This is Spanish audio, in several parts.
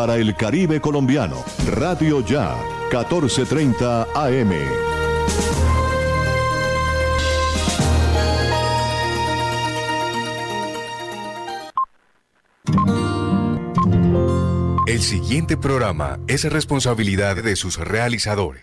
Para el Caribe colombiano, Radio Ya, 1430 AM. El siguiente programa es responsabilidad de sus realizadores.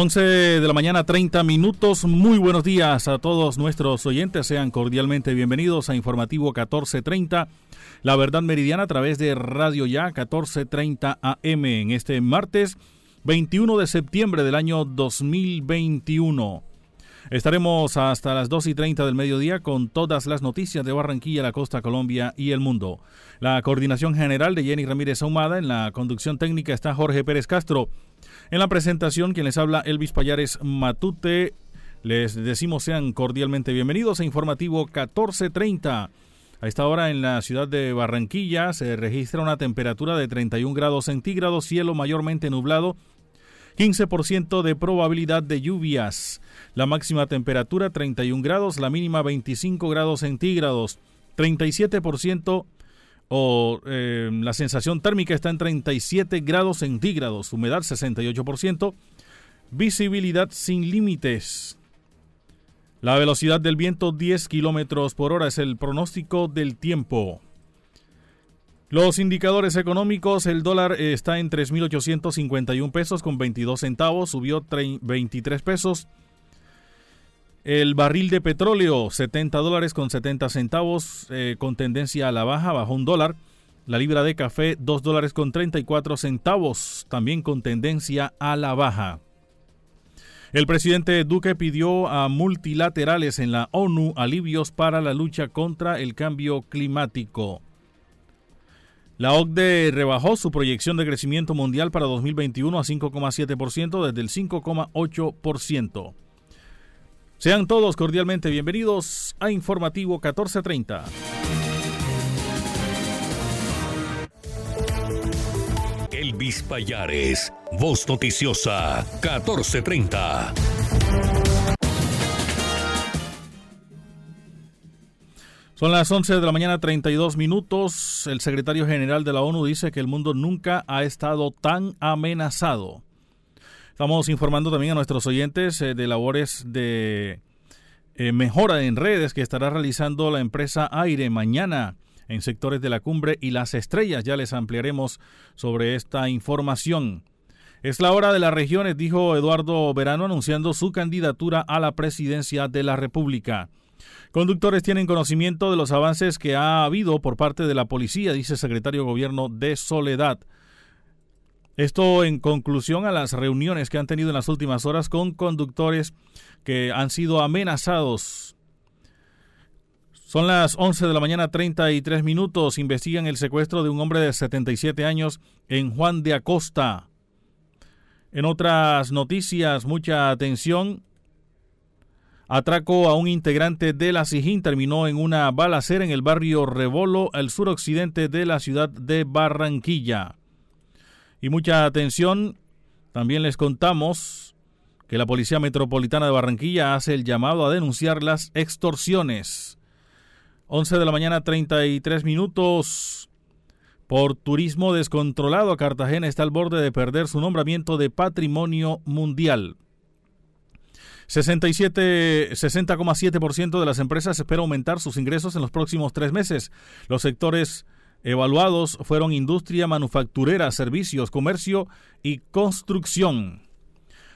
11 de la mañana, 30 minutos. Muy buenos días a todos nuestros oyentes. Sean cordialmente bienvenidos a Informativo 1430, La Verdad Meridiana a través de Radio Ya 1430 AM en este martes 21 de septiembre del año 2021. Estaremos hasta las 2 y 30 del mediodía con todas las noticias de Barranquilla, la costa Colombia y el mundo. La coordinación general de Jenny Ramírez Ahumada, en la conducción técnica está Jorge Pérez Castro. En la presentación, quien les habla, Elvis Payares Matute. Les decimos sean cordialmente bienvenidos a Informativo 1430. A esta hora en la ciudad de Barranquilla se registra una temperatura de 31 grados centígrados, cielo mayormente nublado, 15% de probabilidad de lluvias. La máxima temperatura 31 grados, la mínima 25 grados centígrados, 37% o eh, la sensación térmica está en 37 grados centígrados, humedad 68%, visibilidad sin límites. La velocidad del viento 10 kilómetros por hora es el pronóstico del tiempo. Los indicadores económicos, el dólar está en 3.851 pesos con 22 centavos, subió 23 pesos. El barril de petróleo, 70 dólares con 70 centavos, eh, con tendencia a la baja, bajó un dólar. La libra de café, 2 dólares con 34 centavos, también con tendencia a la baja. El presidente Duque pidió a multilaterales en la ONU alivios para la lucha contra el cambio climático. La OCDE rebajó su proyección de crecimiento mundial para 2021 a 5,7% desde el 5,8%. Sean todos cordialmente bienvenidos a Informativo 1430. Elvis Payares, Voz Noticiosa 1430. Son las 11 de la mañana 32 minutos. El secretario general de la ONU dice que el mundo nunca ha estado tan amenazado Estamos informando también a nuestros oyentes eh, de labores de eh, mejora en redes que estará realizando la empresa Aire mañana en sectores de la cumbre y las estrellas. Ya les ampliaremos sobre esta información. Es la hora de las regiones, dijo Eduardo Verano anunciando su candidatura a la presidencia de la República. Conductores tienen conocimiento de los avances que ha habido por parte de la policía, dice el secretario de Gobierno de Soledad. Esto en conclusión a las reuniones que han tenido en las últimas horas con conductores que han sido amenazados. Son las 11 de la mañana 33 minutos. Investigan el secuestro de un hombre de 77 años en Juan de Acosta. En otras noticias, mucha atención. Atraco a un integrante de la SIJIN terminó en una balacera en el barrio Rebolo, al suroccidente de la ciudad de Barranquilla. Y mucha atención, también les contamos que la Policía Metropolitana de Barranquilla hace el llamado a denunciar las extorsiones. 11 de la mañana 33 minutos. Por turismo descontrolado, Cartagena está al borde de perder su nombramiento de patrimonio mundial. 60,7% de las empresas espera aumentar sus ingresos en los próximos tres meses. Los sectores Evaluados fueron industria manufacturera, servicios, comercio y construcción.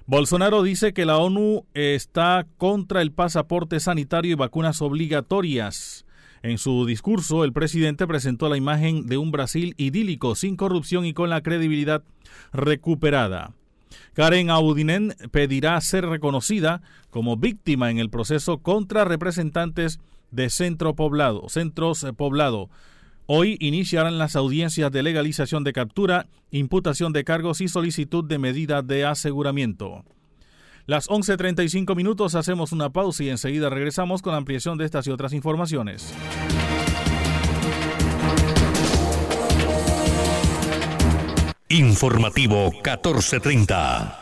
Bolsonaro dice que la ONU está contra el pasaporte sanitario y vacunas obligatorias. En su discurso, el presidente presentó la imagen de un Brasil idílico, sin corrupción y con la credibilidad recuperada. Karen Audinen pedirá ser reconocida como víctima en el proceso contra representantes de centro poblado, centros poblado. Hoy iniciarán las audiencias de legalización de captura, imputación de cargos y solicitud de medida de aseguramiento. Las 11.35 minutos hacemos una pausa y enseguida regresamos con la ampliación de estas y otras informaciones. Informativo 1430.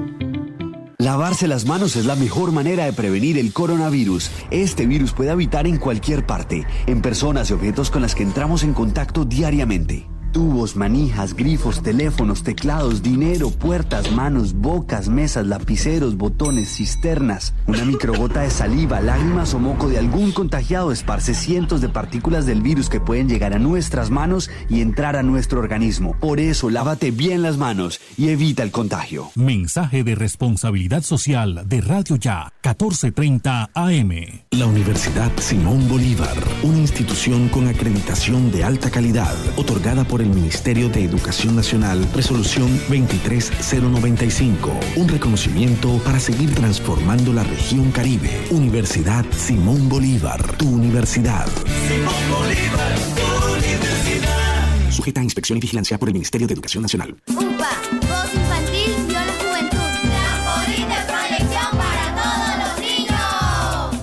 Lavarse las manos es la mejor manera de prevenir el coronavirus. Este virus puede habitar en cualquier parte, en personas y objetos con las que entramos en contacto diariamente. Tubos, manijas, grifos, teléfonos, teclados, dinero, puertas, manos, bocas, mesas, lapiceros, botones, cisternas. Una microgota de saliva, lágrimas o moco de algún contagiado esparce cientos de partículas del virus que pueden llegar a nuestras manos y entrar a nuestro organismo. Por eso, lávate bien las manos y evita el contagio. Mensaje de responsabilidad social de Radio Ya, 1430 AM. La Universidad Simón Bolívar, una institución con acreditación de alta calidad, otorgada por el Ministerio de Educación Nacional, resolución 23095, un reconocimiento para seguir transformando la región Caribe. Universidad Simón Bolívar, tu universidad. Simón Bolívar, tu universidad. Sujeta a inspección y vigilancia por el Ministerio de Educación Nacional.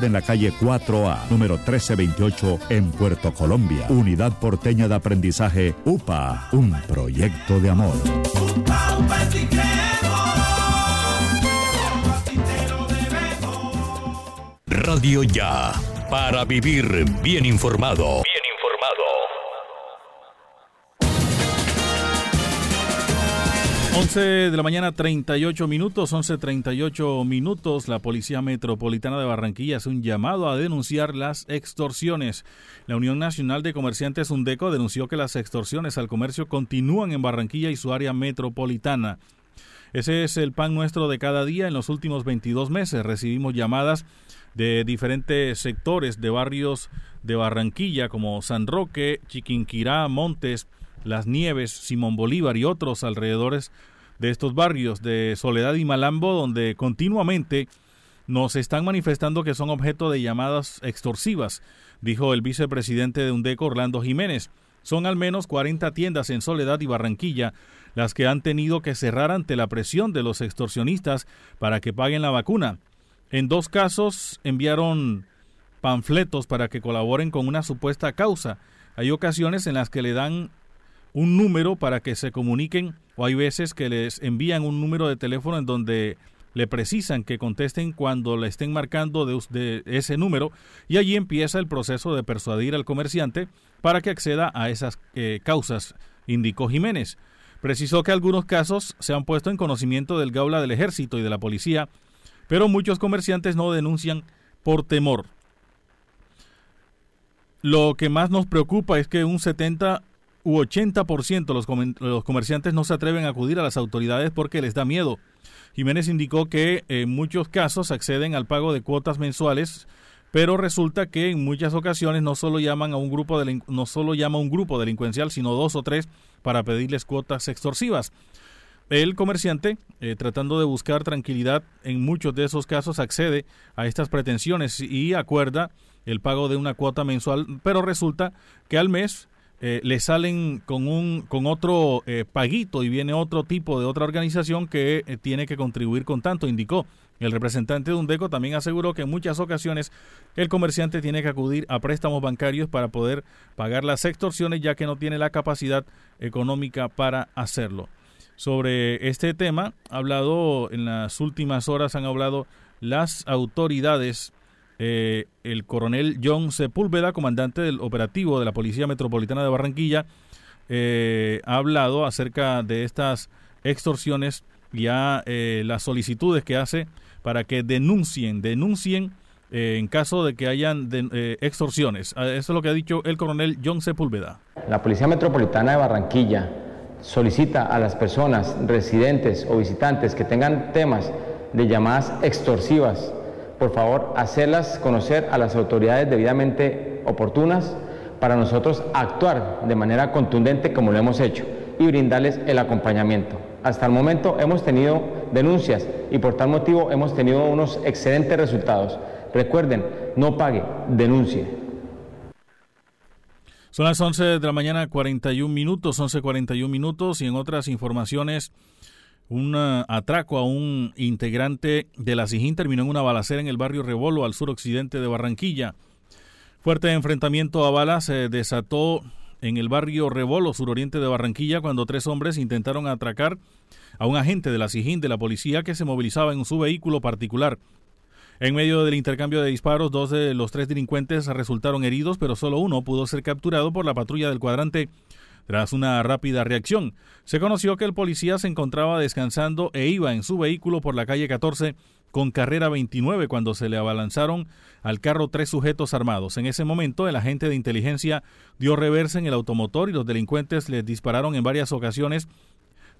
en la calle 4A, número 1328, en Puerto Colombia. Unidad Porteña de Aprendizaje UPA, un proyecto de amor. Radio Ya, para vivir bien informado. 11 de la mañana 38 minutos, 11.38 minutos, la Policía Metropolitana de Barranquilla hace un llamado a denunciar las extorsiones. La Unión Nacional de Comerciantes UNDECO denunció que las extorsiones al comercio continúan en Barranquilla y su área metropolitana. Ese es el pan nuestro de cada día. En los últimos 22 meses recibimos llamadas de diferentes sectores de barrios de Barranquilla como San Roque, Chiquinquirá, Montes, las Nieves, Simón Bolívar y otros alrededores de estos barrios de Soledad y Malambo, donde continuamente nos están manifestando que son objeto de llamadas extorsivas, dijo el vicepresidente de UNDECO, Orlando Jiménez. Son al menos 40 tiendas en Soledad y Barranquilla las que han tenido que cerrar ante la presión de los extorsionistas para que paguen la vacuna. En dos casos enviaron panfletos para que colaboren con una supuesta causa. Hay ocasiones en las que le dan un número para que se comuniquen o hay veces que les envían un número de teléfono en donde le precisan que contesten cuando le estén marcando de, ese número y allí empieza el proceso de persuadir al comerciante para que acceda a esas eh, causas, indicó Jiménez. Precisó que algunos casos se han puesto en conocimiento del Gaula del Ejército y de la policía, pero muchos comerciantes no denuncian por temor. Lo que más nos preocupa es que un 70 u 80% de los, los comerciantes no se atreven a acudir a las autoridades porque les da miedo. Jiménez indicó que en muchos casos acceden al pago de cuotas mensuales, pero resulta que en muchas ocasiones no solo llaman a un grupo no solo llama a un grupo delincuencial, sino dos o tres para pedirles cuotas extorsivas. El comerciante, eh, tratando de buscar tranquilidad, en muchos de esos casos accede a estas pretensiones y acuerda el pago de una cuota mensual, pero resulta que al mes eh, le salen con un con otro eh, paguito y viene otro tipo de otra organización que eh, tiene que contribuir con tanto, indicó. El representante de Undeco también aseguró que en muchas ocasiones el comerciante tiene que acudir a préstamos bancarios para poder pagar las extorsiones ya que no tiene la capacidad económica para hacerlo. Sobre este tema, ha hablado en las últimas horas han hablado las autoridades eh, el coronel John Sepúlveda, comandante del operativo de la Policía Metropolitana de Barranquilla, eh, ha hablado acerca de estas extorsiones y a eh, las solicitudes que hace para que denuncien, denuncien en caso de que hayan extorsiones. Ah, eso es lo que ha dicho el coronel John Sepúlveda. La Policía Metropolitana de Barranquilla solicita a las personas residentes o visitantes que tengan temas de llamadas extorsivas por favor, hacerlas conocer a las autoridades debidamente oportunas para nosotros actuar de manera contundente como lo hemos hecho y brindarles el acompañamiento. Hasta el momento hemos tenido denuncias y por tal motivo hemos tenido unos excelentes resultados. Recuerden, no pague, denuncie. Son las 11 de la mañana, 41 minutos, 11.41 minutos y en otras informaciones un atraco a un integrante de la SIJIN terminó en una balacera en el barrio Rebolo, al suroccidente de Barranquilla. Fuerte enfrentamiento a balas se desató en el barrio Rebolo, suroriente de Barranquilla, cuando tres hombres intentaron atracar a un agente de la SIJIN de la policía que se movilizaba en su vehículo particular. En medio del intercambio de disparos, dos de los tres delincuentes resultaron heridos, pero solo uno pudo ser capturado por la patrulla del cuadrante tras una rápida reacción, se conoció que el policía se encontraba descansando e iba en su vehículo por la calle 14 con carrera 29 cuando se le abalanzaron al carro tres sujetos armados. En ese momento, el agente de inteligencia dio reversa en el automotor y los delincuentes le dispararon en varias ocasiones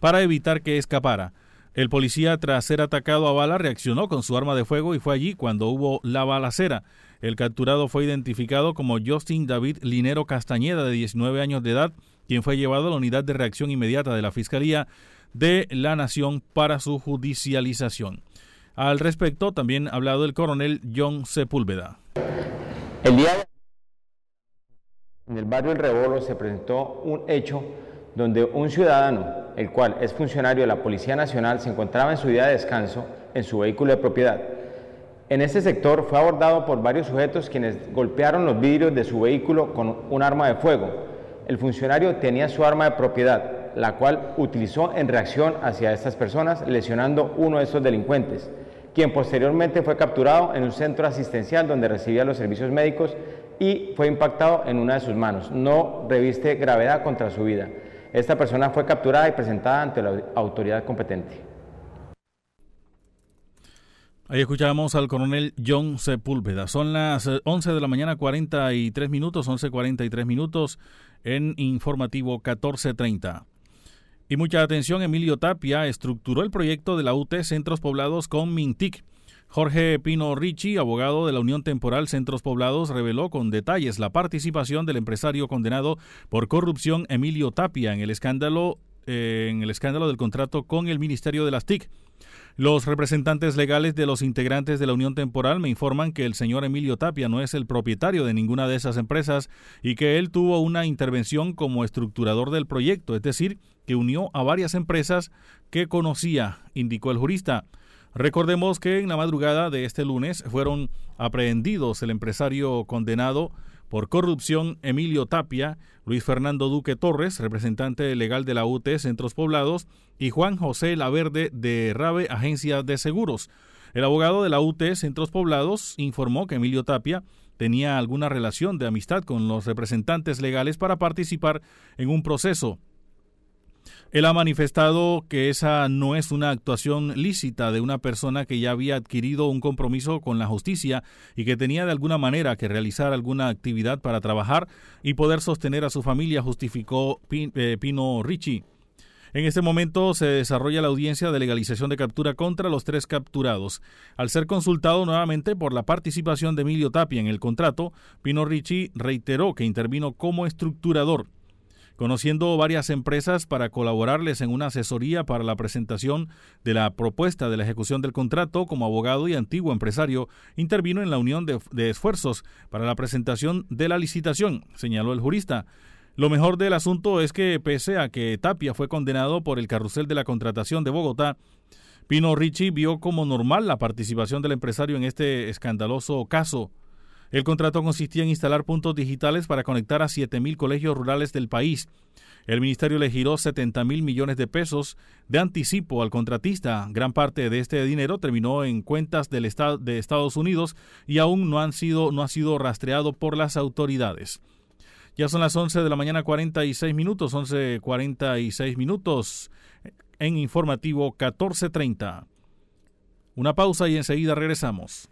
para evitar que escapara. El policía, tras ser atacado a bala, reaccionó con su arma de fuego y fue allí cuando hubo la balacera. El capturado fue identificado como Justin David Linero Castañeda, de 19 años de edad, quien fue llevado a la unidad de reacción inmediata de la Fiscalía de la Nación para su judicialización. Al respecto, también ha hablado el coronel John Sepúlveda. El día en el barrio El Rebolo se presentó un hecho donde un ciudadano, el cual es funcionario de la Policía Nacional, se encontraba en su día de descanso en su vehículo de propiedad. En este sector fue abordado por varios sujetos quienes golpearon los vidrios de su vehículo con un arma de fuego el funcionario tenía su arma de propiedad, la cual utilizó en reacción hacia estas personas, lesionando uno de estos delincuentes, quien posteriormente fue capturado en un centro asistencial donde recibía los servicios médicos y fue impactado en una de sus manos. No reviste gravedad contra su vida. Esta persona fue capturada y presentada ante la autoridad competente. Ahí escuchábamos al coronel John Sepúlveda. Son las 11 de la mañana, 43 minutos, 11.43 minutos en Informativo 1430. Y mucha atención, Emilio Tapia estructuró el proyecto de la UT Centros Poblados con Mintic. Jorge Pino Ricci, abogado de la Unión Temporal Centros Poblados, reveló con detalles la participación del empresario condenado por corrupción Emilio Tapia en el escándalo, eh, en el escándalo del contrato con el Ministerio de las TIC. Los representantes legales de los integrantes de la Unión Temporal me informan que el señor Emilio Tapia no es el propietario de ninguna de esas empresas y que él tuvo una intervención como estructurador del proyecto, es decir, que unió a varias empresas que conocía, indicó el jurista. Recordemos que en la madrugada de este lunes fueron aprehendidos el empresario condenado por corrupción Emilio Tapia, Luis Fernando Duque Torres, representante legal de la UT Centros Poblados, y Juan José Laverde de Rabe Agencia de Seguros. El abogado de la UT Centros Poblados informó que Emilio Tapia tenía alguna relación de amistad con los representantes legales para participar en un proceso él ha manifestado que esa no es una actuación lícita de una persona que ya había adquirido un compromiso con la justicia y que tenía de alguna manera que realizar alguna actividad para trabajar y poder sostener a su familia, justificó eh, Pino Ricci. En este momento se desarrolla la audiencia de legalización de captura contra los tres capturados. Al ser consultado nuevamente por la participación de Emilio Tapia en el contrato, Pino Ricci reiteró que intervino como estructurador conociendo varias empresas para colaborarles en una asesoría para la presentación de la propuesta de la ejecución del contrato como abogado y antiguo empresario, intervino en la unión de, esfuerzos para la presentación de la licitación, señaló el jurista. Lo mejor del asunto es que, pese a que Tapia fue condenado por el carrusel de la contratación de Bogotá, Pino Ricci vio como normal la participación del empresario en este escandaloso caso. El contrato consistía en instalar puntos digitales para conectar a 7.000 colegios rurales del país. El ministerio le giró 70 mil millones de pesos de anticipo al contratista. Gran parte de este dinero terminó en cuentas del estado de Estados Unidos y aún no, han sido, no ha sido rastreado por las autoridades. Ya son las 11 de la mañana 46 minutos, 11.46 minutos en informativo 14.30. Una pausa y enseguida regresamos.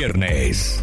viernes.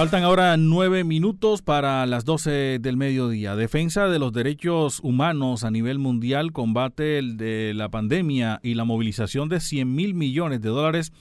Faltan ahora nueve minutos para las doce del mediodía. Defensa de los derechos humanos a nivel mundial, combate el de la pandemia y la movilización de 100 mil millones de dólares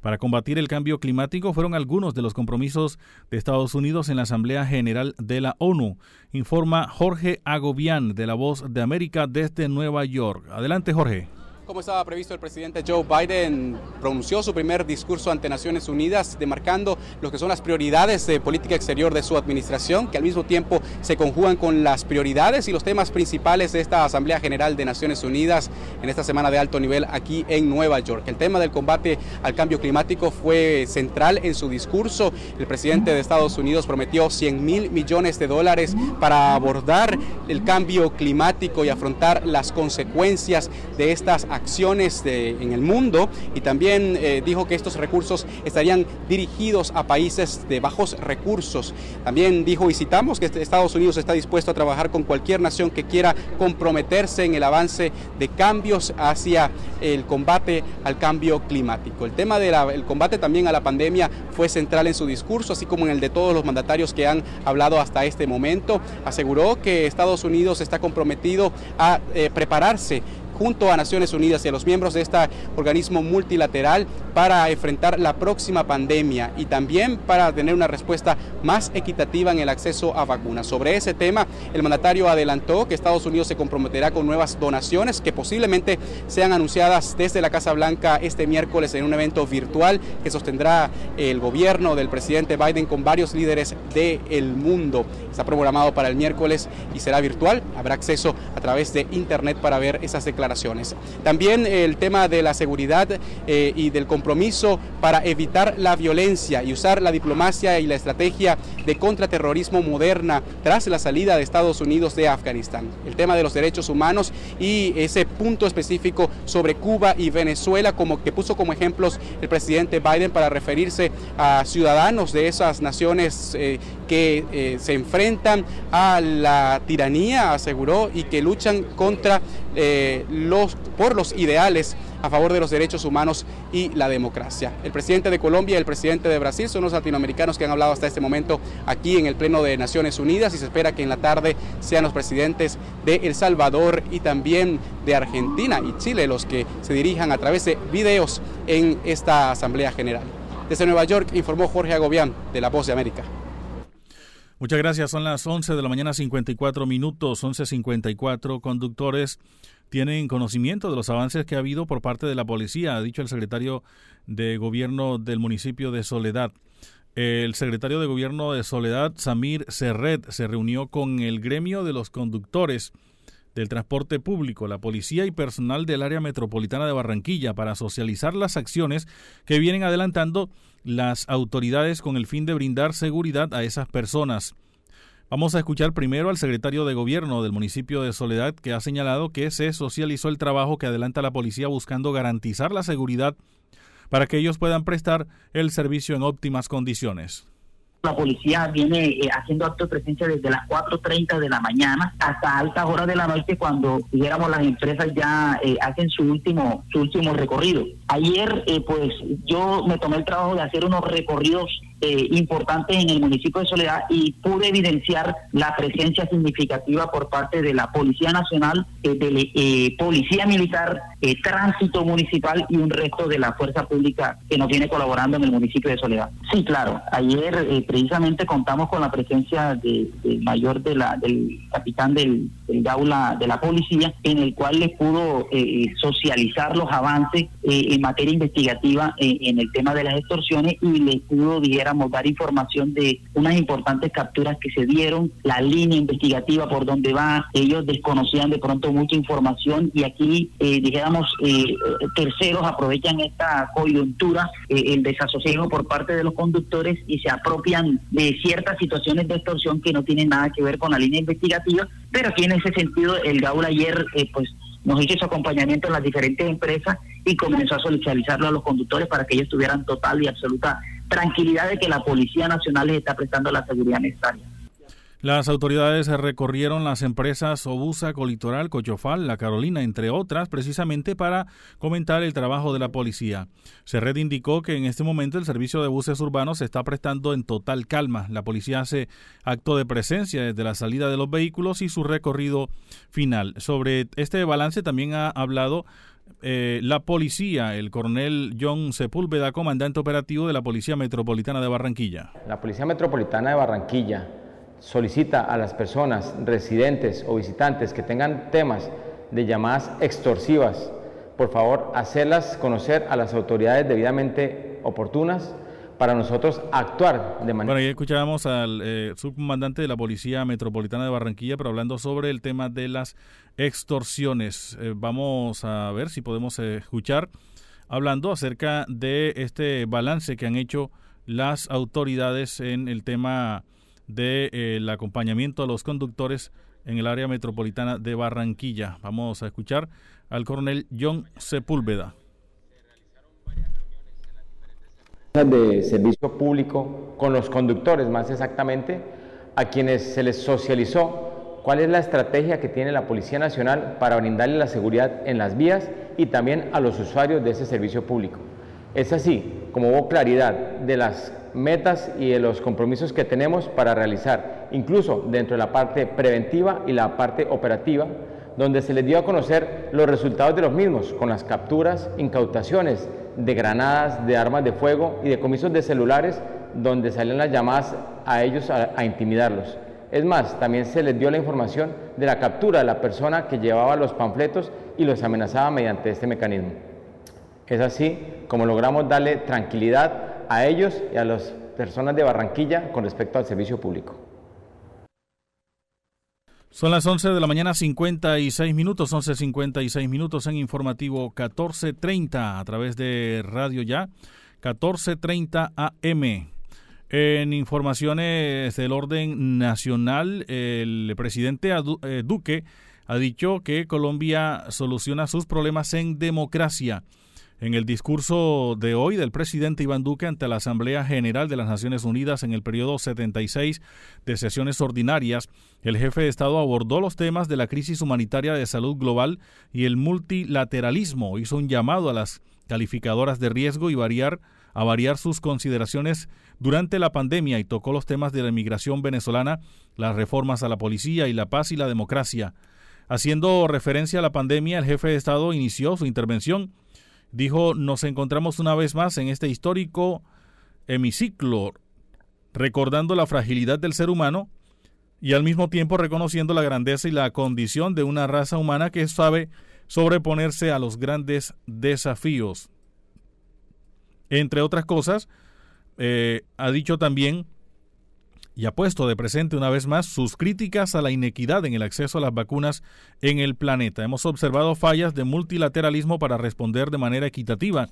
para combatir el cambio climático fueron algunos de los compromisos de Estados Unidos en la Asamblea General de la ONU, informa Jorge Agobián de La Voz de América desde Nueva York. Adelante, Jorge. Como estaba previsto, el presidente Joe Biden pronunció su primer discurso ante Naciones Unidas, demarcando lo que son las prioridades de política exterior de su administración, que al mismo tiempo se conjugan con las prioridades y los temas principales de esta Asamblea General de Naciones Unidas en esta semana de alto nivel aquí en Nueva York. El tema del combate al cambio climático fue central en su discurso. El presidente de Estados Unidos prometió 100 mil millones de dólares para abordar el cambio climático y afrontar las consecuencias de estas acciones en el mundo y también eh, dijo que estos recursos estarían dirigidos a países de bajos recursos. También dijo y citamos que Estados Unidos está dispuesto a trabajar con cualquier nación que quiera comprometerse en el avance de cambios hacia el combate al cambio climático. El tema del combate también a la pandemia fue central en su discurso, así como en el de todos los mandatarios que han hablado hasta este momento. Aseguró que Estados Unidos está comprometido a eh, prepararse junto a Naciones Unidas y a los miembros de este organismo multilateral para enfrentar la próxima pandemia y también para tener una respuesta más equitativa en el acceso a vacunas. Sobre ese tema, el mandatario adelantó que Estados Unidos se comprometerá con nuevas donaciones que posiblemente sean anunciadas desde la Casa Blanca este miércoles en un evento virtual que sostendrá el gobierno del presidente Biden con varios líderes del mundo. Está programado para el miércoles y será virtual. Habrá acceso a través de internet para ver esas declaraciones también el tema de la seguridad eh, y del compromiso para evitar la violencia y usar la diplomacia y la estrategia de contraterrorismo moderna tras la salida de Estados Unidos de Afganistán. El tema de los derechos humanos y ese punto específico sobre Cuba y Venezuela como que puso como ejemplos el presidente Biden para referirse a ciudadanos de esas naciones eh, que eh, se enfrentan a la tiranía, aseguró, y que luchan contra eh, los, por los ideales a favor de los derechos humanos y la democracia. El presidente de Colombia y el presidente de Brasil son los latinoamericanos que han hablado hasta este momento aquí en el Pleno de Naciones Unidas y se espera que en la tarde sean los presidentes de El Salvador y también de Argentina y Chile los que se dirijan a través de videos en esta Asamblea General. Desde Nueva York informó Jorge Agobián de La Voz de América. Muchas gracias. Son las 11 de la mañana 54 minutos, 11.54. Conductores tienen conocimiento de los avances que ha habido por parte de la policía, ha dicho el secretario de gobierno del municipio de Soledad. El secretario de gobierno de Soledad, Samir Serret, se reunió con el gremio de los conductores del transporte público, la policía y personal del área metropolitana de Barranquilla para socializar las acciones que vienen adelantando las autoridades con el fin de brindar seguridad a esas personas. Vamos a escuchar primero al secretario de Gobierno del municipio de Soledad que ha señalado que se socializó el trabajo que adelanta la policía buscando garantizar la seguridad para que ellos puedan prestar el servicio en óptimas condiciones. La policía viene eh, haciendo acto de presencia desde las 4.30 de la mañana hasta altas horas de la noche cuando, dijéramos, las empresas ya eh, hacen su último, su último recorrido. Ayer, eh, pues, yo me tomé el trabajo de hacer unos recorridos eh, importantes en el municipio de Soledad y pude evidenciar la presencia significativa por parte de la Policía Nacional, eh, de eh, Policía Militar, Tránsito Municipal y un resto de la fuerza pública que nos viene colaborando en el municipio de Soledad. Sí, claro, ayer precisamente contamos con la presencia del mayor de la, del capitán del, del gaula de la policía, en el cual le pudo socializar los avances en materia investigativa en el tema de las extorsiones y le pudo, dijera, dar información de unas importantes capturas que se dieron, la línea investigativa por donde va, ellos desconocían de pronto mucha información y aquí, eh, dijéramos, eh, terceros aprovechan esta coyuntura, eh, el desasosiego por parte de los conductores y se apropian de ciertas situaciones de extorsión que no tienen nada que ver con la línea investigativa, pero aquí en ese sentido el Gaula ayer, pues, nos hizo su acompañamiento en las diferentes empresas y comenzó a socializarlo a los conductores para que ellos tuvieran total y absoluta tranquilidad de que la Policía Nacional les está prestando la seguridad necesaria. Las autoridades recorrieron las empresas Obusa, Colitoral, Cochofal, La Carolina, entre otras, precisamente para comentar el trabajo de la policía. Serred indicó que en este momento el servicio de buses urbanos se está prestando en total calma. La policía hace acto de presencia desde la salida de los vehículos y su recorrido final. Sobre este balance también ha hablado eh, la policía, el coronel John Sepúlveda, comandante operativo de la Policía Metropolitana de Barranquilla. La Policía Metropolitana de Barranquilla solicita a las personas residentes o visitantes que tengan temas de llamadas extorsivas, por favor, hacerlas conocer a las autoridades debidamente oportunas para nosotros actuar de manera... Bueno, ahí escuchábamos al eh, subcomandante de la Policía Metropolitana de Barranquilla, pero hablando sobre el tema de las extorsiones. Eh, vamos a ver si podemos escuchar hablando acerca de este balance que han hecho las autoridades en el tema del de, eh, acompañamiento a los conductores en el área metropolitana de Barranquilla. Vamos a escuchar al coronel John Sepúlveda. de servicio público con los conductores más exactamente, a quienes se les socializó cuál es la estrategia que tiene la Policía Nacional para brindarle la seguridad en las vías y también a los usuarios de ese servicio público. Es así como hubo claridad de las metas y de los compromisos que tenemos para realizar, incluso dentro de la parte preventiva y la parte operativa, donde se les dio a conocer los resultados de los mismos, con las capturas, incautaciones de granadas, de armas de fuego y de comisos de celulares, donde salen las llamadas a ellos a, intimidarlos. Es más, también se les dio la información de la captura de la persona que llevaba los panfletos y los amenazaba mediante este mecanismo. Es así como logramos darle tranquilidad a ellos y a las personas de Barranquilla con respecto al servicio público. Son las 11 de la mañana, 56 minutos, 11.56 minutos en informativo 1430 a través de Radio Ya, 1430 AM. En informaciones del orden nacional, el presidente eh, Duque ha dicho que Colombia soluciona sus problemas en democracia. En el discurso de hoy del presidente Iván Duque ante la Asamblea General de las Naciones Unidas en el periodo 76 de sesiones ordinarias, el jefe de Estado abordó los temas de la crisis humanitaria de salud global y el multilateralismo. Hizo un llamado a las calificadoras de riesgo y variar a variar sus consideraciones durante la pandemia y tocó los temas de la inmigración venezolana, las reformas a la policía y la paz y la democracia. Haciendo referencia a la pandemia, el jefe de Estado inició su intervención dijo, nos encontramos una vez más en este histórico hemiciclo, recordando la fragilidad del ser humano y al mismo tiempo reconociendo la grandeza y la condición de una raza humana que sabe sobreponerse a los grandes desafíos. Entre otras cosas, eh, ha dicho también y ha puesto de presente una vez más sus críticas a la inequidad en el acceso a las vacunas en el planeta. Hemos observado fallas de multilateralismo para responder de manera equitativa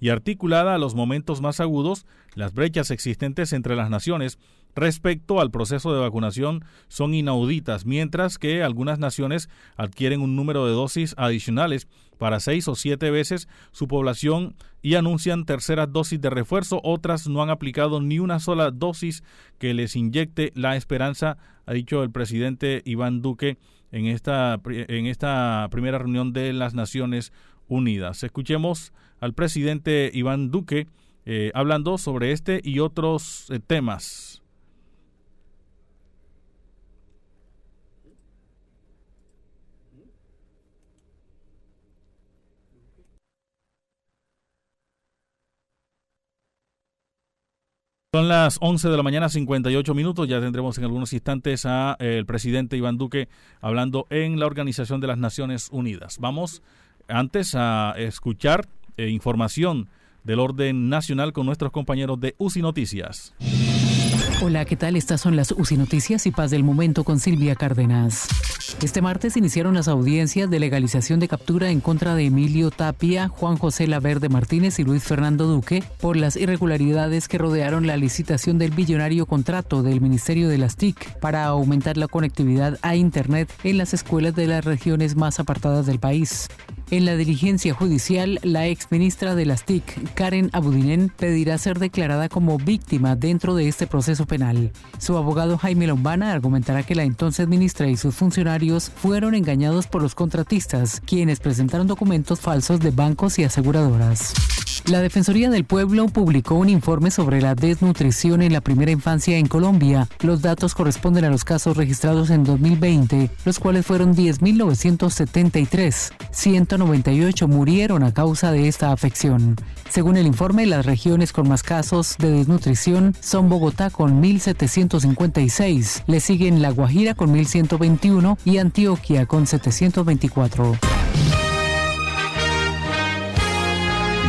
y articulada a los momentos más agudos, las brechas existentes entre las naciones respecto al proceso de vacunación son inauditas, mientras que algunas naciones adquieren un número de dosis adicionales para seis o siete veces su población y anuncian terceras dosis de refuerzo, otras no han aplicado ni una sola dosis que les inyecte la esperanza, ha dicho el presidente Iván Duque en esta, en esta primera reunión de las Naciones Unidas. Escuchemos al presidente Iván Duque eh, hablando sobre este y otros eh, temas. Son las 11 de la mañana, 58 minutos. Ya tendremos en algunos instantes a eh, el presidente Iván Duque hablando en la Organización de las Naciones Unidas. Vamos antes a escuchar eh, información del orden nacional con nuestros compañeros de UCI Noticias. Hola, ¿qué tal? Estas son las UCI Noticias y Paz del Momento con Silvia Cárdenas. Este martes iniciaron las audiencias de legalización de captura en contra de Emilio Tapia, Juan José Laverde Martínez y Luis Fernando Duque por las irregularidades que rodearon la licitación del billonario contrato del Ministerio de las TIC para aumentar la conectividad a Internet en las escuelas de las regiones más apartadas del país. En la diligencia judicial, la exministra de las TIC, Karen Abudinen, pedirá ser declarada como víctima dentro de este proceso penal. Su abogado Jaime Lombana argumentará que la entonces ministra y sus funcionarios fueron engañados por los contratistas, quienes presentaron documentos falsos de bancos y aseguradoras. La Defensoría del Pueblo publicó un informe sobre la desnutrición en la primera infancia en Colombia. Los datos corresponden a los casos registrados en 2020, los cuales fueron 10.973. 198 murieron a causa de esta afección. Según el informe, las regiones con más casos de desnutrición son Bogotá con 1.756, le siguen La Guajira con 1.121 y Antioquia con 724.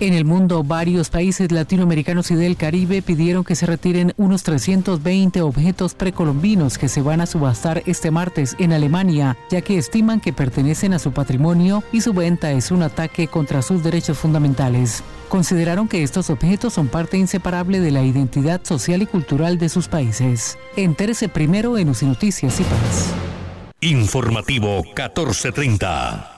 En el mundo, varios países latinoamericanos y del Caribe pidieron que se retiren unos 320 objetos precolombinos que se van a subastar este martes en Alemania, ya que estiman que pertenecen a su patrimonio y su venta es un ataque contra sus derechos fundamentales. Consideraron que estos objetos son parte inseparable de la identidad social y cultural de sus países. Entérese primero en UCI Noticias y Paz. Informativo 1430.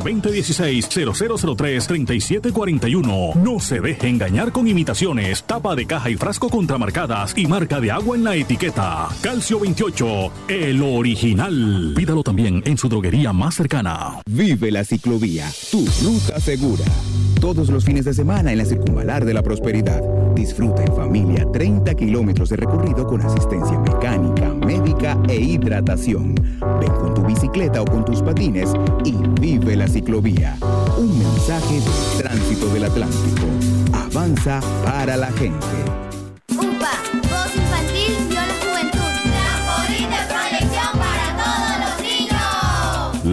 2016-0003-3741. No se deje engañar con imitaciones, tapa de caja y frasco contramarcadas y marca de agua en la etiqueta. Calcio 28, el original. Pídalo también en su droguería más cercana. Vive la ciclovía, tu ruta segura. Todos los fines de semana en la Circunvalar de la Prosperidad. Disfruta en familia 30 kilómetros de recorrido con asistencia mecánica, médica e hidratación. Ven con tu bicicleta o con tus patines y vive la ciclovía. Un mensaje del tránsito del Atlántico. Avanza para la gente.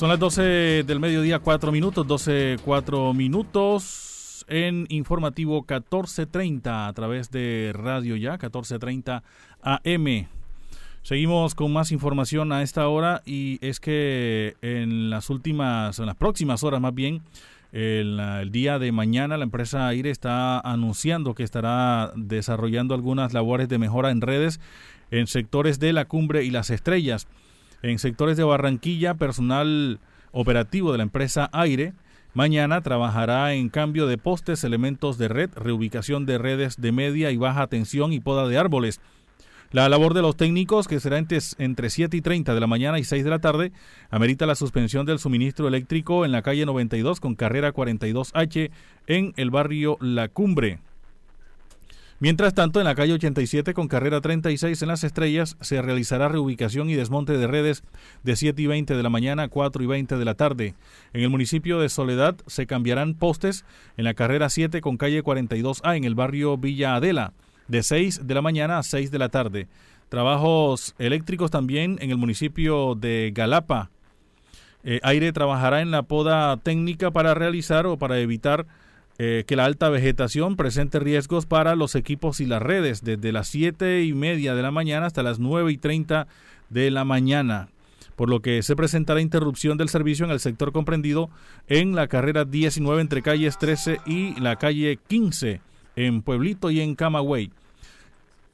Son las 12 del mediodía, 4 minutos, 12, 4 minutos en informativo 1430 a través de Radio Ya, 1430 AM. Seguimos con más información a esta hora y es que en las últimas, en las próximas horas más bien, el, el, día de mañana la empresa Aire está anunciando que estará desarrollando algunas labores de mejora en redes en sectores de la cumbre y las estrellas. En sectores de Barranquilla, personal operativo de la empresa Aire mañana trabajará en cambio de postes, elementos de red, reubicación de redes de media y baja tensión y poda de árboles. La labor de los técnicos, que será entre, entre 7 y 30 de la mañana y 6 de la tarde, amerita la suspensión del suministro eléctrico en la calle 92 con carrera 42H en el barrio La Cumbre. Mientras tanto, en la calle 87 con carrera 36 en Las Estrellas se realizará reubicación y desmonte de redes de 7 y 20 de la mañana a 4 y 20 de la tarde. En el municipio de Soledad se cambiarán postes en la carrera 7 con calle 42A en el barrio Villa Adela de 6 de la mañana a 6 de la tarde. Trabajos eléctricos también en el municipio de Galapa. Eh, Aire trabajará en la poda técnica para realizar o para evitar eh, que la alta vegetación presente riesgos para los equipos y las redes desde las 7 y media de la mañana hasta las 9 y 30 de la mañana, por lo que se presentará interrupción del servicio en el sector comprendido en la carrera 19 entre calles 13 y la calle 15 en Pueblito y en Camagüey.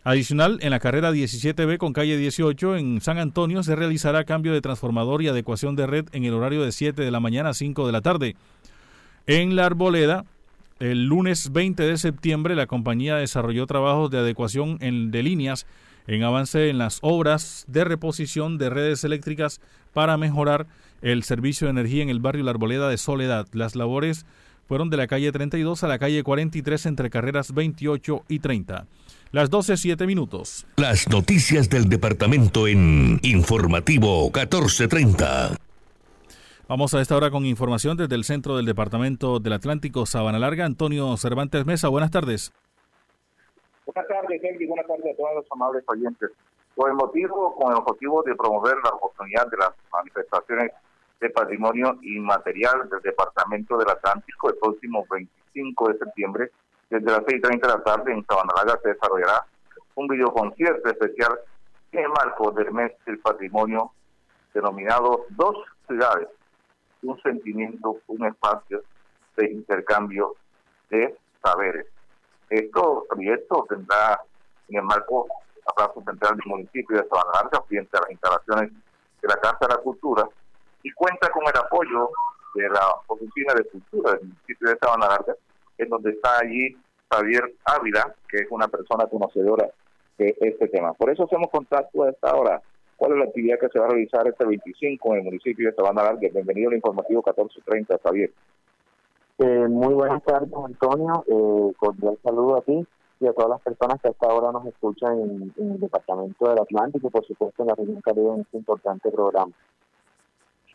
Adicional, en la carrera 17B con calle 18 en San Antonio se realizará cambio de transformador y adecuación de red en el horario de 7 de la mañana a 5 de la tarde. En la Arboleda, el lunes 20 de septiembre, la compañía desarrolló trabajos de adecuación de líneas en avance en las obras de reposición de redes eléctricas para mejorar el servicio de energía en el barrio La Arboleda de Soledad. Las labores fueron de la calle 32 a la calle 43 entre carreras 28 y 30. Las 12, 7 minutos. Las noticias del departamento en Informativo 1430. Vamos a esta hora con información desde el centro del Departamento del Atlántico, Sabana Larga. Antonio Cervantes Mesa, buenas tardes. Buenas tardes, Henry. Buenas tardes a todos los amables oyentes. Con el motivo, con el objetivo de promover la oportunidad de las manifestaciones de patrimonio inmaterial del Departamento del Atlántico, el próximo 25 de septiembre, desde las 6.30 de la tarde en Sabana Larga se desarrollará un videoconcierto especial en el marco del mes del patrimonio denominado Dos Ciudades, un sentimiento, un espacio de intercambio de saberes. Este proyecto tendrá en el marco la plaza central del municipio de Sabana Larga frente a las instalaciones de la Casa de la Cultura y cuenta con el apoyo de la Oficina de Cultura del municipio de Sabana Larga, en donde está allí Javier Ávila, que es una persona conocedora de este tema. Por eso hacemos contacto a esta hora. ¿Cuál es la actividad que se va a realizar este 25 en el municipio de Sabana Larga? Bienvenido al informativo 1430, Javier. Eh, muy buenas tardes, Antonio. Eh, cordial saludo a ti y a todas las personas que hasta ahora nos escuchan en, en el Departamento del Atlántico por supuesto, en la región Caribe en este importante programa.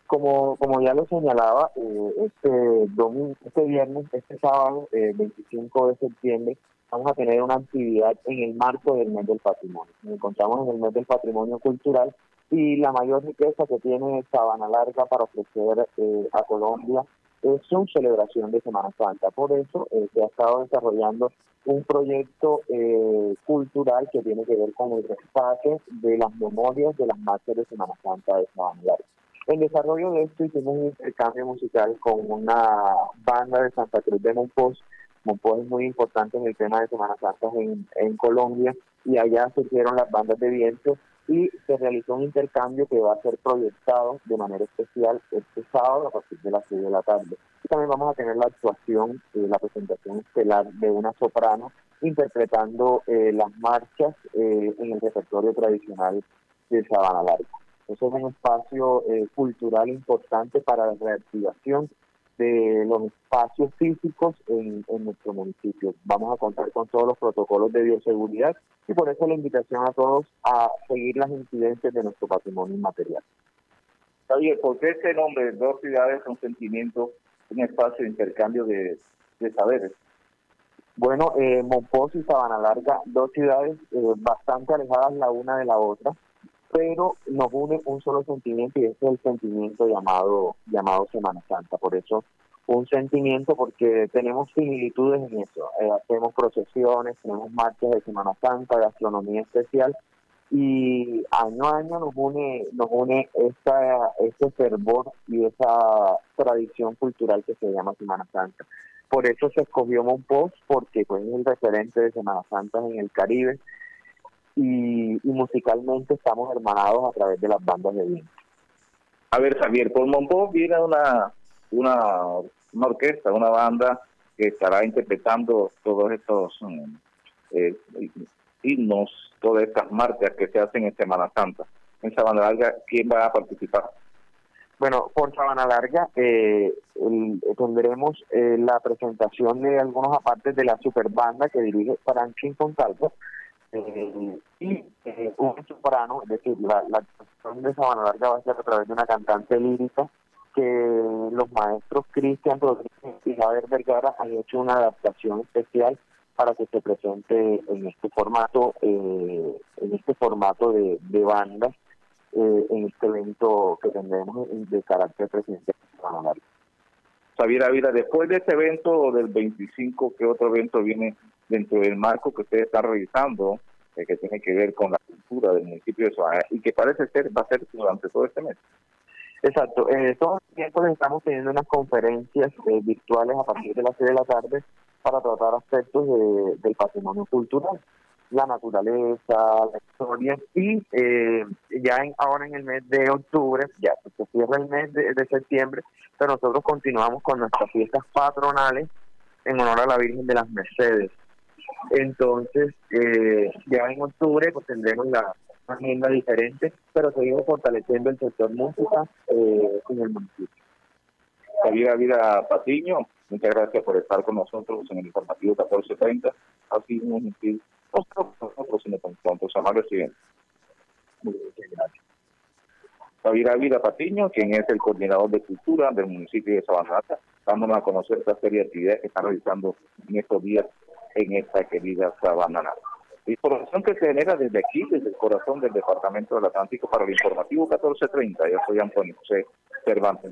Como, como ya lo señalaba, eh, este domingo, este viernes, este sábado, eh, 25 de septiembre, vamos a tener una actividad en el marco del mes del patrimonio. Nos encontramos en el mes del patrimonio cultural y la mayor riqueza que tiene Sabana Larga para ofrecer eh, a Colombia es su celebración de Semana Santa. Por eso eh, se ha estado desarrollando un proyecto eh, cultural que tiene que ver con el rescate de las memorias de las marchas de Semana Santa de Sabana Larga. En desarrollo de esto hicimos un intercambio musical con una banda de Santa Cruz de Monpós. Monpós es muy importante en el tema de Semana Santa en, en Colombia y allá surgieron las bandas de viento y se realizó un intercambio que va a ser proyectado de manera especial este sábado a partir de las 6 de la tarde. Y también vamos a tener la actuación, eh, la presentación estelar de una soprano interpretando eh, las marchas eh, en el repertorio tradicional de Sabana Larga. Eso es un espacio cultural importante para la reactivación de los espacios físicos en, nuestro municipio. Vamos a contar con todos los protocolos de bioseguridad y por eso la invitación a todos a seguir las incidencias de nuestro patrimonio inmaterial. Javier, ¿por qué este nombre, dos ciudades, un sentimiento, un espacio de intercambio de, saberes? Bueno, eh, y Sabana Larga, dos ciudades eh, bastante alejadas la una de la otra, pero nos une un solo sentimiento y ese es el sentimiento llamado, llamado Semana Santa. Por eso un sentimiento porque tenemos similitudes en eso. Eh, hacemos procesiones, tenemos marchas de Semana Santa, gastronomía especial y año a año nos une nos une esa, ese fervor y esa tradición cultural que se llama Semana Santa. Por eso se escogió Monpós porque pues, es el referente de Semana Santa en el Caribe y, musicalmente estamos hermanados a través de las bandas de viento. A ver, Javier, por Monpós viene una, una, una orquesta, una banda que estará interpretando todos estos mm, eh, himnos, todas estas marchas que se hacen en Semana Santa. En Sabana Larga, ¿quién va a participar? Bueno, por Sabana Larga eh, tendremos eh, la presentación de algunos apartes de la super banda que dirige Franklin Fontalvo, eh, y un soprano, es decir, la, la actuación de Sabana Larga va a ser a través de una cantante lírica que los maestros Cristian Rodríguez y Javier Vergara han hecho una adaptación especial para que se presente en este formato, eh, en este formato de, de banda, eh, en este evento que tendremos de carácter presidencial. Javier Ávila, después de este evento del 25, ¿qué otro evento viene dentro del marco que usted está revisando, eh, que tiene que ver con la cultura del municipio de Soaja y que parece ser va a ser durante todo este mes. Exacto, en estos tiempos estamos teniendo unas conferencias eh, virtuales a partir de las 6 de la tarde para tratar aspectos del patrimonio cultural, la naturaleza, la historia y eh, ya ahora en el mes de octubre, ya se cierra el mes de, de septiembre, pero nosotros continuamos con nuestras fiestas patronales en honor a la Virgen de las Mercedes. Entonces, eh, ya en octubre pues tendremos la agenda diferente, pero seguimos fortaleciendo el sector música eh, en el municipio. Javier Vida Patiño, muchas gracias por estar con nosotros en el informativo 1430. Así un sus amables siguientes. Muchas gracias. Javier Vida Patiño, quien es el coordinador de cultura del municipio de Sabanata, dándonos a conocer esta serie de actividades que están realizando en estos días en esta querida sabana. Información que se genera desde aquí, desde el corazón del Departamento del Atlántico para el informativo 1430. Yo soy Antonio José Cervantes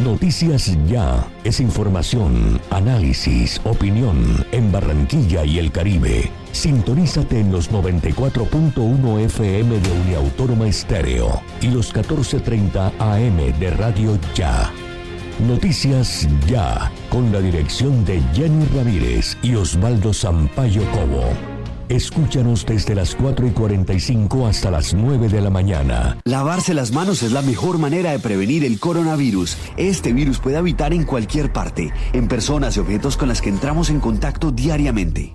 Noticias Ya es información, análisis, opinión en Barranquilla y el Caribe. Sintonízate en los 94.1 FM de Uniautónoma Estéreo y los 14.30 AM de Radio Ya. Noticias Ya, con la dirección de Jenny Ramírez y Osvaldo Sampaio Cobo. Escúchanos desde las 4 y 45 hasta las 9 de la mañana. Lavarse las manos es la mejor manera de prevenir el coronavirus. Este virus puede habitar en cualquier parte, en personas y objetos con las que entramos en contacto diariamente.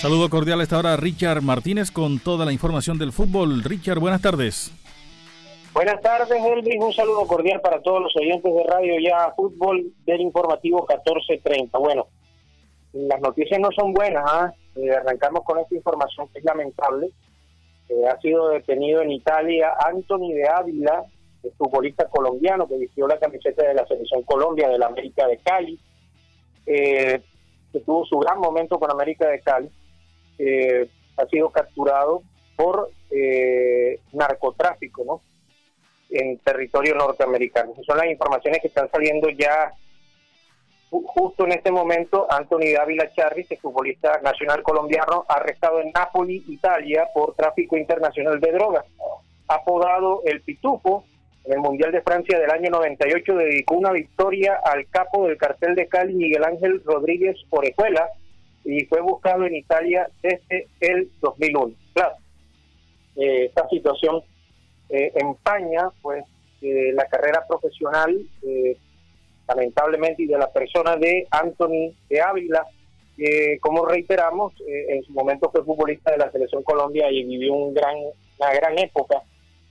Saludo cordial a esta hora Richard Martínez con toda la información del fútbol. Richard, buenas tardes. Buenas tardes, Elvis. Un saludo cordial para todos los oyentes de Radio Ya Fútbol del informativo 1430. Bueno, las noticias no son buenas. ¿ah? Eh, arrancamos con esta información que es lamentable. Eh, ha sido detenido en Italia Anthony de Ávila, futbolista colombiano que vistió la camiseta de la Selección Colombia de la América de Cali, eh, que tuvo su gran momento con América de Cali eh, ha sido capturado por eh, narcotráfico, ¿no? En territorio norteamericano. Son las informaciones que están saliendo ya justo en este momento. Anthony Dávila Charri, que futbolista nacional colombiano, arrestado en Nápoles, Italia, por tráfico internacional de drogas. Apodado El Pitufo, en el Mundial de Francia del año 98 dedicó una victoria al capo del cartel de Cali, Miguel Ángel Rodríguez Orejuela, y fue buscado en Italia desde el 2001. Claro, eh, esta situación eh, empaña pues eh, la carrera profesional, eh, lamentablemente, y de la persona de Anthony de Ávila, que como reiteramos, en su momento fue futbolista de la Selección Colombia y vivió un gran, una gran época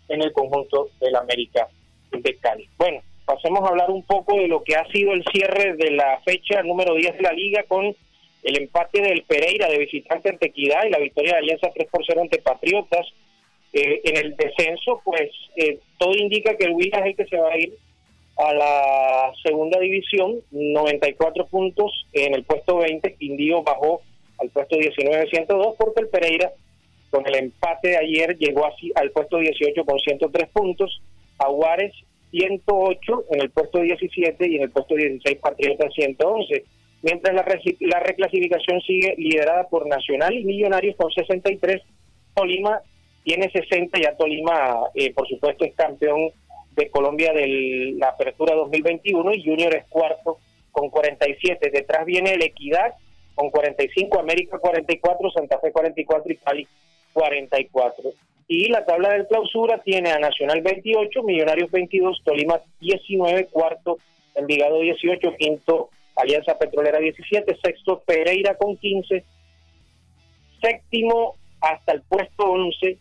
en el conjunto del América de Cali. Bueno, pasemos a hablar un poco de lo que ha sido el cierre de la fecha número 10 de la liga con el empate del Pereira de visitante ante Equidad y la victoria de Alianza 3 por 0 ante Patriotas. Eh, en el descenso, pues eh, todo indica que el Huila es el que se va a ir a la segunda división, 94 puntos en el puesto 20, Quindío bajó al puesto 19-102 porque el Pereira con el empate de ayer llegó así al puesto 18 con 103 puntos, Aguares 108 en el puesto 17 y en el puesto 16 Patriotas 111 mientras la, la reclasificación sigue liderada por Nacional y Millonarios con 63. Tolima tiene 60, ya Tolima, eh, por supuesto, es campeón de Colombia de la Apertura 2021 y Junior es cuarto con 47. Detrás viene el Equidad con 45, América 44, Santa Fe 44 y Cali 44. Y la tabla del clausura tiene a Nacional 28, Millonarios 22, Tolima 19, cuarto, Envigado 18, quinto Alianza Petrolera 17, sexto Pereira con 15, séptimo hasta el puesto 11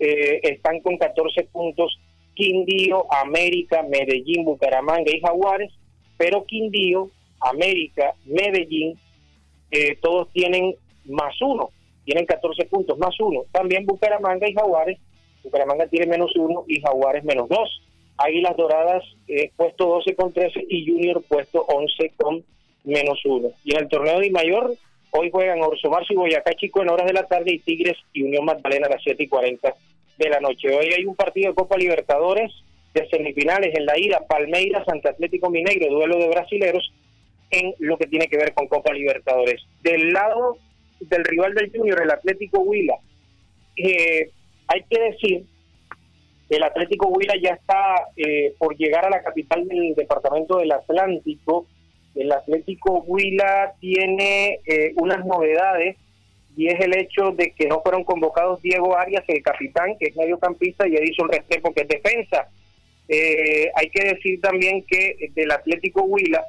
eh, están con 14 puntos Quindío, América, Medellín, Bucaramanga y Jaguares, pero Quindío, América, Medellín, eh, todos tienen más uno, tienen 14 puntos más uno. También Bucaramanga y Jaguares, Bucaramanga tiene menos uno y Jaguares menos dos. Águilas Doradas eh, puesto 12 con 13 y Junior puesto 11 con menos 1. Y en el torneo de mayor, hoy juegan Orso Marzo y Boyacá Chico en horas de la tarde y Tigres y Unión Magdalena a las 7 y 40 de la noche. Hoy hay un partido de Copa Libertadores de semifinales en la ida, Palmeiras Santa Atlético Mineiro, duelo de brasileros en lo que tiene que ver con Copa Libertadores. Del lado del rival del Junior, el Atlético Huila, eh, hay que decir el Atlético Huila ya está eh, por llegar a la capital del departamento del Atlántico. El Atlético Huila tiene eh, unas novedades y es el hecho de que no fueron convocados Diego Arias, el capitán, que es mediocampista, y Edison Restrepo, que es defensa. Eh, hay que decir también que del Atlético Huila,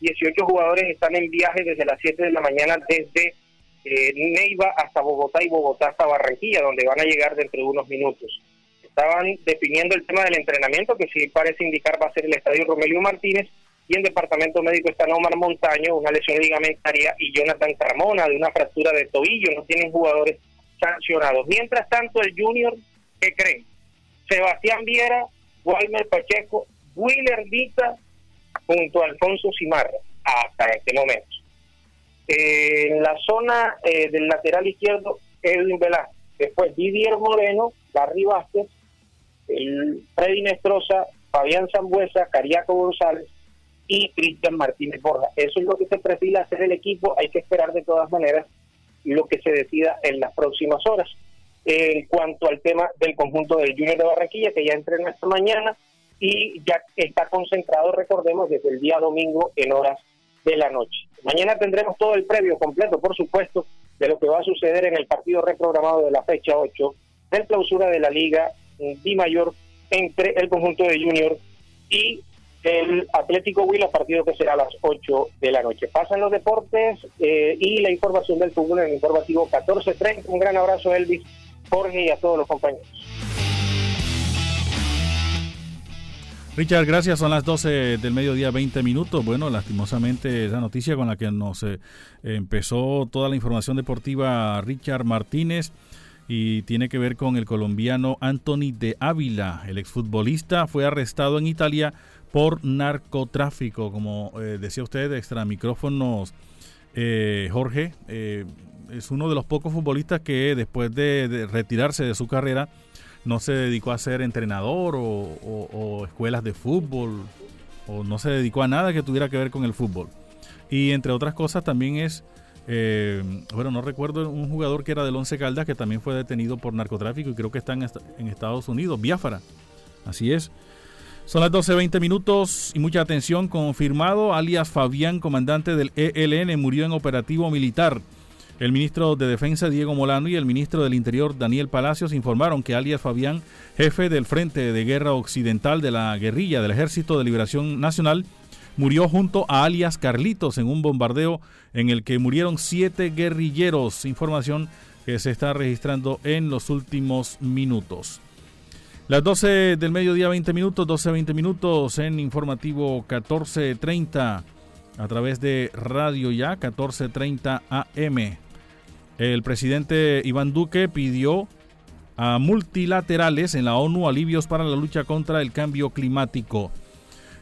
18 jugadores están en viaje desde las 7 de la mañana desde Neiva hasta Bogotá y Bogotá hasta Barranquilla, donde van a llegar dentro de unos minutos estaban definiendo el tema del entrenamiento, que sí parece indicar va a ser el estadio Romelio Martínez, y en departamento médico están Omar Montaño, una lesión ligamentaria, y Jonathan Carmona, de una fractura de tobillo, no tienen jugadores sancionados. Mientras tanto, el Junior, ¿qué creen? Sebastián Viera, Walmer Pacheco, Willer Vita junto a Alfonso Simarra hasta este momento. en la zona eh, del lateral izquierdo, Edwin Velázquez. Después Didier Moreno, Barry Vázquez, el Freddy Nestroza, Fabián Zambuesa, Cariaco González y Cristian Martínez Borja. Eso es lo que se perfila hacer el equipo. Hay que esperar de todas maneras lo que se decida en las próximas horas. En cuanto al tema del conjunto del Junior de Barranquilla, que ya entrenó esta mañana y ya está concentrado, recordemos, desde el día domingo en horas de la noche. Mañana tendremos todo el previo completo, por supuesto, de lo que va a suceder en el partido reprogramado de la fecha 8 del clausura de la Liga Di Mayor entre el conjunto de Junior y el Atlético Huila, partido que será a las 8 de la noche. Pasan los deportes eh, y la información del fútbol en el informativo 14.30. Un gran abrazo, Elvis, Jorge y a todos los compañeros. Richard, gracias. Son las 12 del mediodía, 20 minutos. Bueno, lastimosamente esa noticia con la que nos eh, empezó toda la información deportiva Richard Martínez y tiene que ver con el colombiano Anthony de Ávila. El exfutbolista fue arrestado en Italia por narcotráfico, como eh, decía usted, extra micrófonos, eh, Jorge. es uno de los pocos futbolistas que después de retirarse de su carrera, no se dedicó a ser entrenador o, escuelas de fútbol o no se dedicó a nada que tuviera que ver con el fútbol. Y entre otras cosas también es, eh, bueno, no recuerdo un jugador que era del Once Caldas que también fue detenido por narcotráfico y creo que está en, Estados Unidos, Biafara. Así es. Son las 12.20 minutos y mucha atención. Confirmado, alias Fabián, comandante del ELN, murió en operativo militar. El ministro de Defensa Diego Molano y el ministro del Interior Daniel Palacios informaron que alias Fabián, jefe del Frente de Guerra Occidental de la guerrilla del Ejército de Liberación Nacional, murió junto a alias Carlitos en un bombardeo en el que murieron siete guerrilleros. Información que se está registrando en los últimos minutos. Las 12 del mediodía 20 minutos, 12 20 minutos en informativo 1430 a través de Radio Ya 1430 AM. El presidente Iván Duque pidió a multilaterales en la ONU alivios para la lucha contra el cambio climático.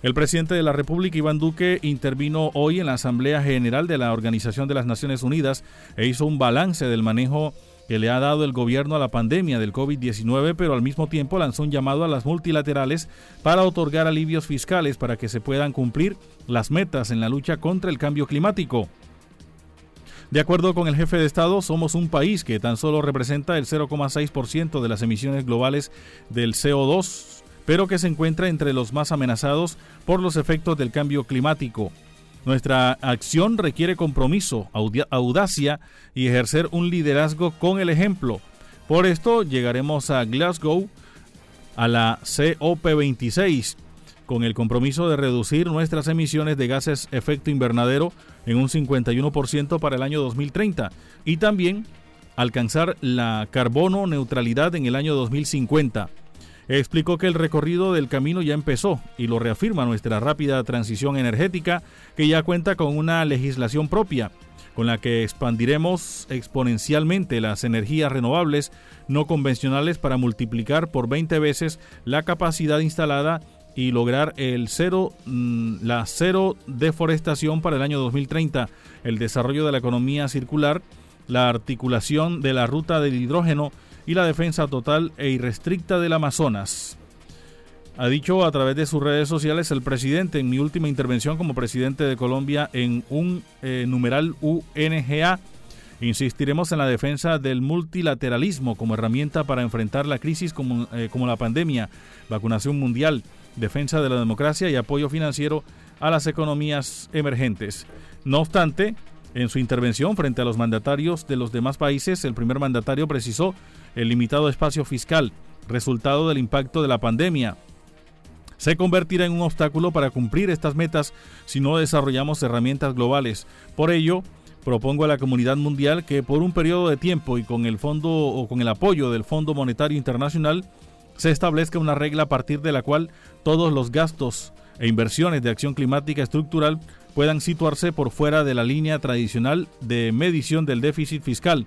El presidente de la República, Iván Duque, intervino hoy en la Asamblea General de la Organización de las Naciones Unidas e hizo un balance del manejo que le ha dado el gobierno a la pandemia del COVID-19, pero al mismo tiempo lanzó un llamado a las multilaterales para otorgar alivios fiscales para que se puedan cumplir las metas en la lucha contra el cambio climático. De acuerdo con el jefe de Estado, somos un país que tan solo representa el 0,6% de las emisiones globales del CO2, pero que se encuentra entre los más amenazados por los efectos del cambio climático. Nuestra acción requiere compromiso, audacia y ejercer un liderazgo con el ejemplo. Por esto llegaremos a Glasgow a la COP26 con el compromiso de reducir nuestras emisiones de gases efecto invernadero en un 51% para el año 2030 y también alcanzar la carbono neutralidad en el año 2050. Explicó que el recorrido del camino ya empezó y lo reafirma nuestra rápida transición energética que ya cuenta con una legislación propia con la que expandiremos exponencialmente las energías renovables no convencionales para multiplicar por 20 veces la capacidad instalada y lograr el cero, mm, la cero deforestación para el año 2030, el desarrollo de la economía circular, la articulación de la ruta del hidrógeno y la defensa total e irrestricta del Amazonas. Ha dicho a través de sus redes sociales el presidente en mi última intervención como presidente de Colombia en un eh, numeral UNGA. Insistiremos en la defensa del multilateralismo como herramienta para enfrentar la crisis como, eh, como la pandemia, vacunación mundial, defensa de la democracia y apoyo financiero a las economías emergentes. No obstante, en su intervención frente a los mandatarios de los demás países, el primer mandatario precisó el limitado espacio fiscal, resultado del impacto de la pandemia. Se convertirá en un obstáculo para cumplir estas metas si no desarrollamos herramientas globales. Por ello, propongo a la comunidad mundial que por un periodo de tiempo y con el fondo o con el apoyo del Fondo Monetario Internacional se establezca una regla a partir de la cual todos los gastos e inversiones de acción climática estructural puedan situarse por fuera de la línea tradicional de medición del déficit fiscal.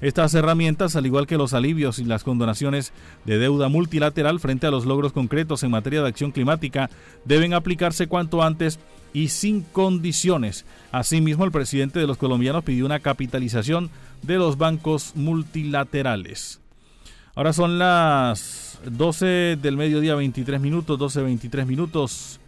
Estas herramientas, al igual que los alivios y las condonaciones de deuda multilateral frente a los logros concretos en materia de acción climática, deben aplicarse cuanto antes y sin condiciones. Asimismo, el presidente de los colombianos pidió una capitalización de los bancos multilaterales. Ahora son las 12 del mediodía, 23 minutos, 12, 23 minutos.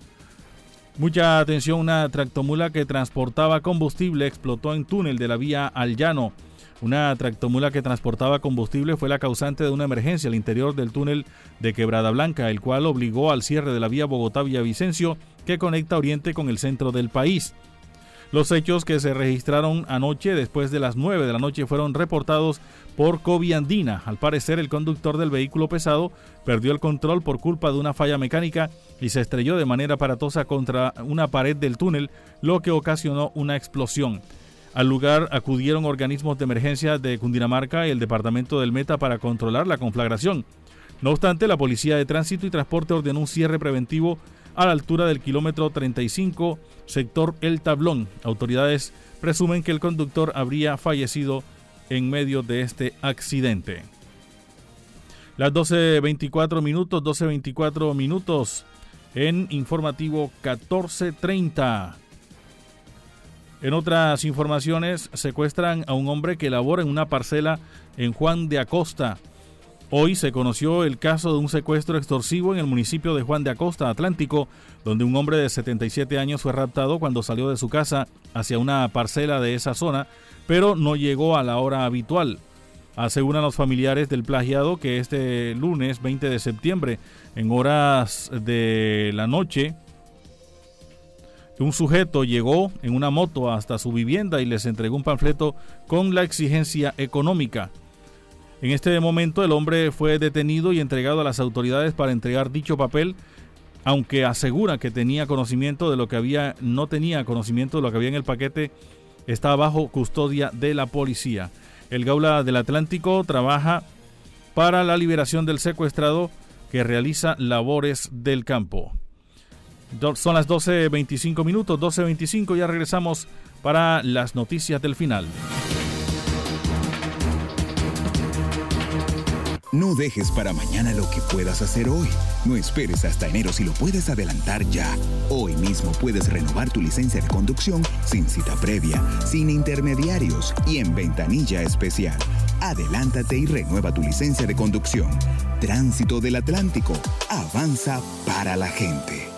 Mucha atención, una tractomula que transportaba combustible explotó en túnel de la vía al llano. Una tractomula que transportaba combustible fue la causante de una emergencia al interior del túnel de Quebrada Blanca, el cual obligó al cierre de la vía Bogotá-Villavicencio que conecta Oriente con el centro del país. Los hechos que se registraron anoche después de las 9 de la noche fueron reportados por Coviandina. Al parecer, el conductor del vehículo pesado perdió el control por culpa de una falla mecánica y se estrelló de manera aparatosa contra una pared del túnel, lo que ocasionó una explosión. Al lugar acudieron organismos de emergencia de Cundinamarca y el departamento del Meta para controlar la conflagración. No obstante, la Policía de Tránsito y Transporte ordenó un cierre preventivo a la altura del kilómetro 35, sector El Tablón. Autoridades presumen que el conductor habría fallecido en medio de este accidente. Las 12.24 minutos, 12.24 minutos en informativo 14.30. En otras informaciones, secuestran a un hombre que labora en una parcela en Juan de Acosta. Hoy se conoció el caso de un secuestro extorsivo en el municipio de Juan de Acosta, Atlántico, donde un hombre de 77 años fue raptado cuando salió de su casa hacia una parcela de esa zona, pero no llegó a la hora habitual. Aseguran los familiares del plagiado que este lunes 20 de septiembre, en horas de la noche, un sujeto llegó en una moto hasta su vivienda y les entregó un panfleto con la exigencia económica. En este momento el hombre fue detenido y entregado a las autoridades para entregar dicho papel, aunque asegura que tenía conocimiento de lo que había, no tenía conocimiento de lo que había en el paquete, está bajo custodia de la policía. El Gaula del Atlántico trabaja para la liberación del secuestrado que realiza labores del campo. Son las 12.25 minutos, 12.25, ya regresamos para las noticias del final. No dejes para mañana lo que puedas hacer hoy. No esperes hasta enero si lo puedes adelantar ya. Hoy mismo puedes renovar tu licencia de conducción sin cita previa, sin intermediarios y en ventanilla especial. Adelántate y renueva tu licencia de conducción. Tránsito del Atlántico. Avanza para la gente.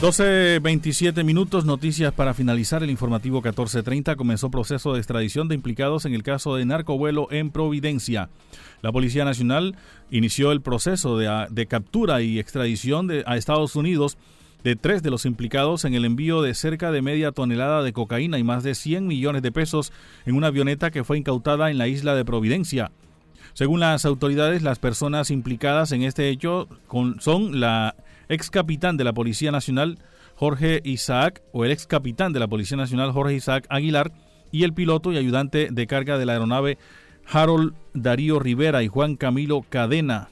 12.27 minutos, noticias para finalizar el informativo 14.30. Comenzó proceso de extradición de implicados en el caso de narcovuelo en Providencia. La Policía Nacional inició el proceso de, de captura y extradición a Estados Unidos de tres de los implicados en el envío de cerca de media tonelada de cocaína y más de 100 millones de pesos en una avioneta que fue incautada en la isla de Providencia. Según las autoridades, las personas implicadas en este hecho son la ex capitán de la Policía Nacional Jorge Isaac o el ex capitán de la Policía Nacional Jorge Isaac Aguilar y el piloto y ayudante de carga de la aeronave Harold Darío Rivera y Juan Camilo Cadena.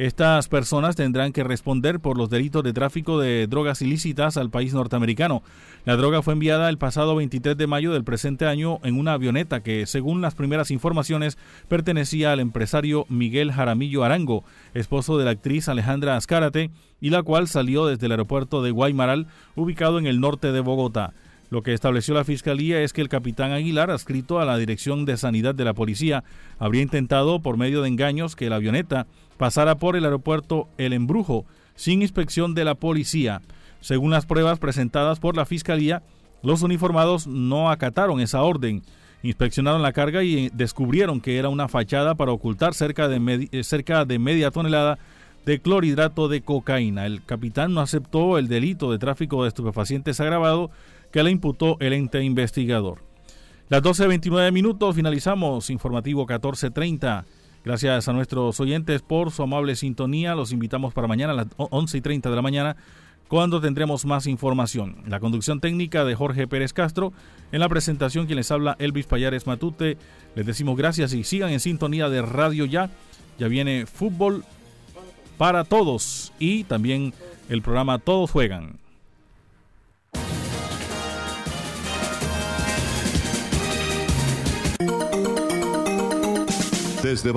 Estas personas tendrán que responder por los delitos de tráfico de drogas ilícitas al país norteamericano. La droga fue enviada el pasado 23 de mayo del presente año en una avioneta que, según las primeras informaciones, pertenecía al empresario Miguel Jaramillo Arango, esposo de la actriz Alejandra Azcárate, y la cual salió desde el aeropuerto de Guaymaral, ubicado en el norte de Bogotá. Lo que estableció la Fiscalía es que el capitán Aguilar, adscrito a la Dirección de Sanidad de la Policía, habría intentado, por medio de engaños, que la avioneta pasara por el aeropuerto El Embrujo, sin inspección de la policía. Según las pruebas presentadas por la Fiscalía, los uniformados no acataron esa orden. Inspeccionaron la carga y descubrieron que era una fachada para ocultar cerca de, eh, cerca de media tonelada de clorhidrato de cocaína. El capitán no aceptó el delito de tráfico de estupefacientes agravado que le imputó el ente investigador. Las 12.29 minutos, finalizamos informativo 14.30. Gracias a nuestros oyentes por su amable sintonía. Los invitamos para mañana a las 11.30 de la mañana cuando tendremos más información. La conducción técnica de Jorge Pérez Castro. En la presentación quien les habla Elvis Payares Matute. Les decimos gracias y sigan en sintonía de Radio Ya. Ya viene fútbol para todos y también el programa Todos Juegan. Desde